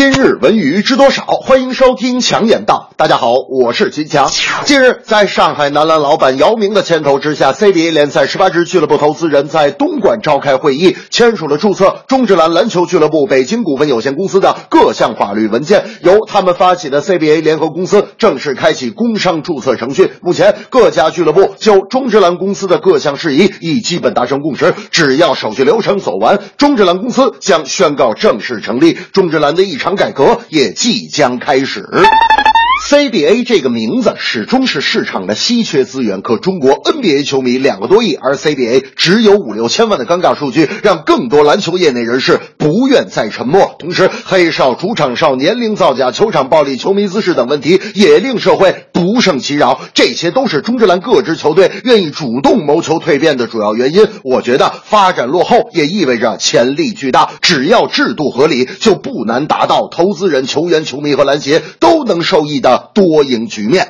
今日文娱知多少？欢迎收听强眼道。大家好，我是金强。近日，在上海男篮老板姚明的牵头之下，CBA 联赛十八支俱乐部投资人在东莞召开会议，签署了注册中职篮篮球俱乐部北京股份有限公司的各项法律文件，由他们发起的 CBA 联合公司正式开启工商注册程序。目前，各家俱乐部就中职篮公司的各项事宜已基本达成共识，只要手续流程走完，中职篮公司将宣告正式成立。中职篮的一场改革也即将开始。CBA 这个名字始终是市场的稀缺资源，可中国 NBA 球迷两个多亿，而 CBA 只有五六千万的尴尬数据，让更多篮球业内人士不愿再沉默。同时，黑哨、主场哨、年龄造假、球场暴力、球迷姿势等问题也令社会不胜其扰。这些都是中职篮各支球队愿意主动谋求蜕变的主要原因。我觉得发展落后也意味着潜力巨大，只要制度合理，就不难达到投资人、球员、球迷和篮协都能受益的。多赢局面。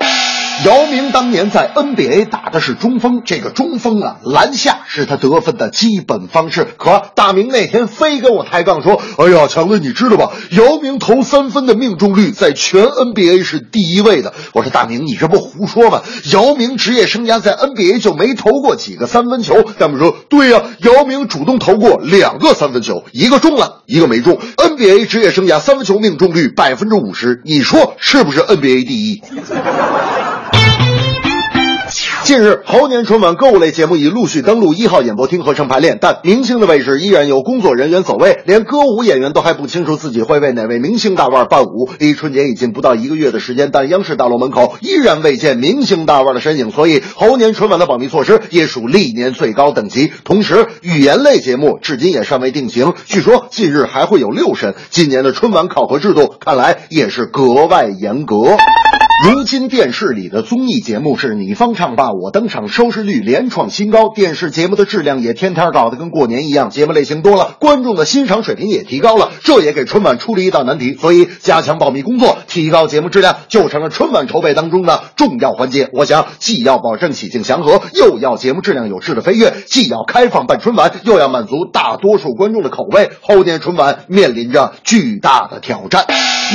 姚明当年在 NBA 打的是中锋，这个中锋啊，篮下是他得分的基本方式。可大明那天非跟我抬杠说：“哎呀，强哥，你知道吧？姚明投三分的命中率在全 NBA 是第一位的。”我说：“大明，你这不胡说吗？姚明职业生涯在 NBA 就没投过几个三分球。”大明说：“对呀，姚明主动投过两个三分球，一个中了，一个没中。NBA 职业生涯三分球命中率百分之五十，你说是不是 NBA 第一？”近日，猴年春晚歌舞类节目已陆续登陆一号演播厅合成排练，但明星的位置依然有工作人员走位，连歌舞演员都还不清楚自己会为哪位明星大腕伴舞。离春节已经不到一个月的时间，但央视大楼门口依然未见明星大腕的身影，所以猴年春晚的保密措施也属历年最高等级。同时，语言类节目至今也尚未定型，据说近日还会有六审。今年的春晚考核制度看来也是格外严格。如今电视里的综艺节目是你方唱罢我登场，收视率连创新高，电视节目的质量也天天搞得跟过年一样，节目类型多了，观众的欣赏水平也提高了，这也给春晚出了一道难题。所以，加强保密工作，提高节目质量，就成了春晚筹备当中的重要环节。我想，既要保证喜庆祥和，又要节目质量有质的飞跃；既要开放办春晚，又要满足大多数观众的口味。后年春晚面临着巨大的挑战。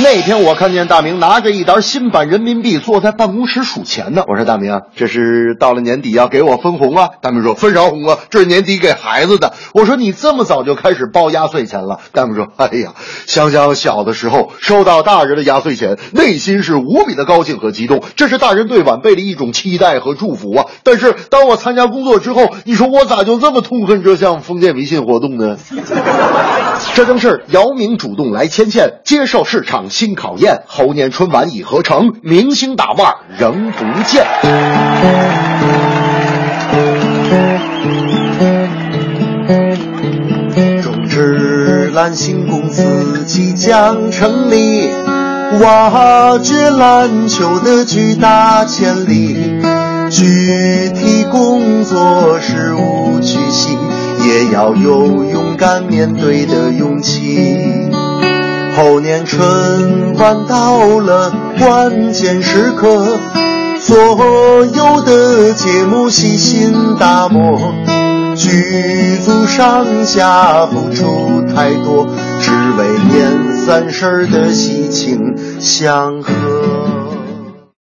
那天我看见大明拿着一沓新版人民币坐在办公室数钱呢。我说大明啊，这是到了年底要给我分红啊。大明说分啥红啊？这是年底给孩子的。我说你这么早就开始包压岁钱了？大明说哎呀，想想小的时候收到大人的压岁钱，内心是无比的高兴和激动，这是大人对晚辈的一种期待和祝福啊。但是当我参加工作之后，你说我咋就这么痛恨这项封建迷信活动呢？这正是姚明主动来牵线，接受市场新考验。猴年春晚已合成，明星大腕仍不见。中职篮新公司即将成立，挖掘篮球的巨大潜力。具体工作是。也要有勇敢面对的勇气。猴年春晚到了关键时刻，所有的节目细心打磨，剧组上下付出太多，只为年三十的喜庆祥和。